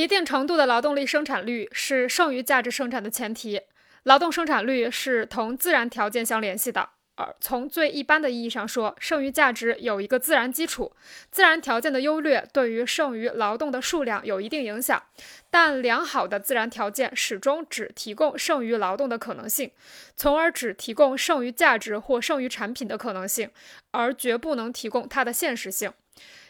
一定程度的劳动力生产率是剩余价值生产的前提。劳动生产率是同自然条件相联系的。从最一般的意义上说，剩余价值有一个自然基础，自然条件的优劣对于剩余劳动的数量有一定影响。但良好的自然条件始终只提供剩余劳动的可能性，从而只提供剩余价值或剩余产品的可能性，而绝不能提供它的现实性。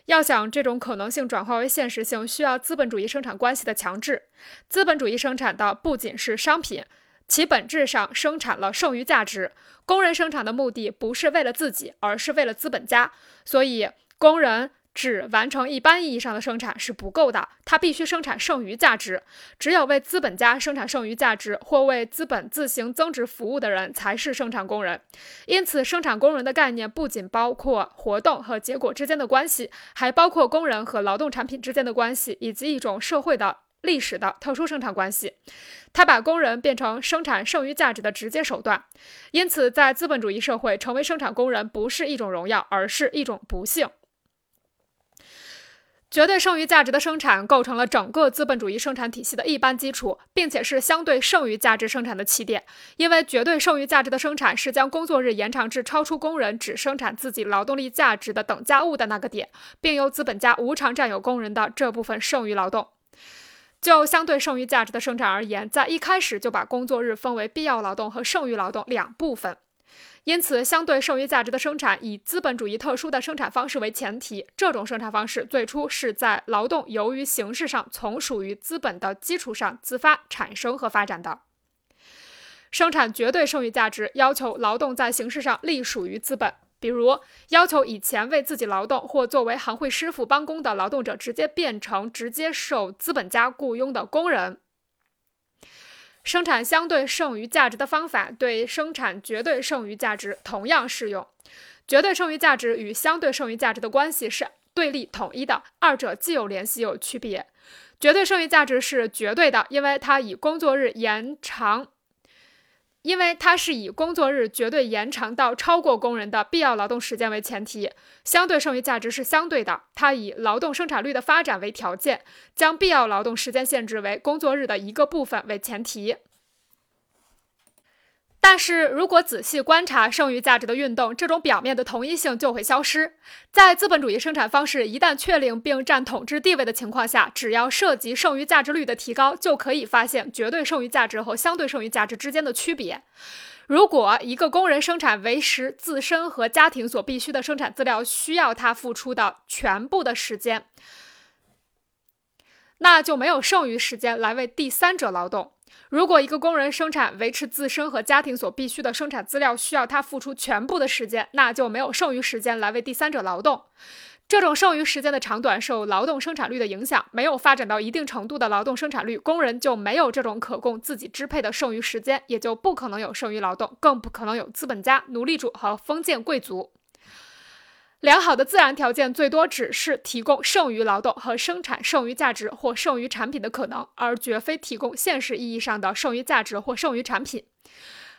要想这种可能性转化为现实性，需要资本主义生产关系的强制。资本主义生产的不仅是商品，其本质上生产了剩余价值。工人生产的目的不是为了自己，而是为了资本家。所以，工人。只完成一般意义上的生产是不够的，他必须生产剩余价值。只有为资本家生产剩余价值或为资本自行增值服务的人才是生产工人。因此，生产工人的概念不仅包括活动和结果之间的关系，还包括工人和劳动产品之间的关系，以及一种社会的历史的特殊生产关系。它把工人变成生产剩余价值的直接手段。因此，在资本主义社会，成为生产工人不是一种荣耀，而是一种不幸。绝对剩余价值的生产构成了整个资本主义生产体系的一般基础，并且是相对剩余价值生产的起点。因为绝对剩余价值的生产是将工作日延长至超出工人只生产自己劳动力价值的等价物的那个点，并由资本家无偿占有工人的这部分剩余劳动。就相对剩余价值的生产而言，在一开始就把工作日分为必要劳动和剩余劳动两部分。因此，相对剩余价值的生产以资本主义特殊的生产方式为前提。这种生产方式最初是在劳动由于形式上从属于资本的基础上自发产生和发展的。生产绝对剩余价值要求劳动在形式上隶属于资本，比如要求以前为自己劳动或作为行会师傅帮工的劳动者直接变成直接受资本家雇佣的工人。生产相对剩余价值的方法对生产绝对剩余价值同样适用。绝对剩余价值与相对剩余价值的关系是对立统一的，二者既有联系又有区别。绝对剩余价值是绝对的，因为它以工作日延长。因为它是以工作日绝对延长到超过工人的必要劳动时间为前提，相对剩余价值是相对的，它以劳动生产率的发展为条件，将必要劳动时间限制为工作日的一个部分为前提。但是如果仔细观察剩余价值的运动，这种表面的同一性就会消失。在资本主义生产方式一旦确立并占统治地位的情况下，只要涉及剩余价值率的提高，就可以发现绝对剩余价值和相对剩余价值之间的区别。如果一个工人生产维持自身和家庭所必需的生产资料需要他付出的全部的时间，那就没有剩余时间来为第三者劳动。如果一个工人生产维持自身和家庭所必需的生产资料需要他付出全部的时间，那就没有剩余时间来为第三者劳动。这种剩余时间的长短受劳动生产率的影响，没有发展到一定程度的劳动生产率，工人就没有这种可供自己支配的剩余时间，也就不可能有剩余劳动，更不可能有资本家、奴隶主和封建贵族。良好的自然条件最多只是提供剩余劳动和生产剩余价值或剩余产品的可能，而绝非提供现实意义上的剩余价值或剩余产品。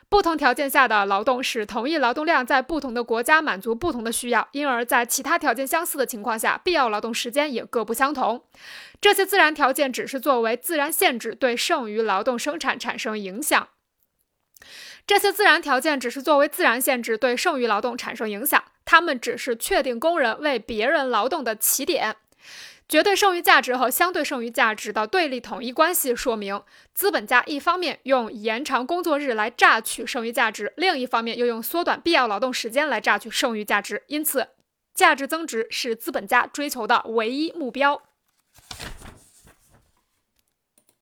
不同条件下的劳动使同一劳动量在不同的国家满足不同的需要，因而，在其他条件相似的情况下，必要劳动时间也各不相同。这些自然条件只是作为自然限制对剩余劳动生产产生影响。这些自然条件只是作为自然限制对剩余劳动产生影响。他们只是确定工人为别人劳动的起点。绝对剩余价值和相对剩余价值的对立统一关系说明，资本家一方面用延长工作日来榨取剩余价值，另一方面又用缩短必要劳动时间来榨取剩余价值。因此，价值增值是资本家追求的唯一目标。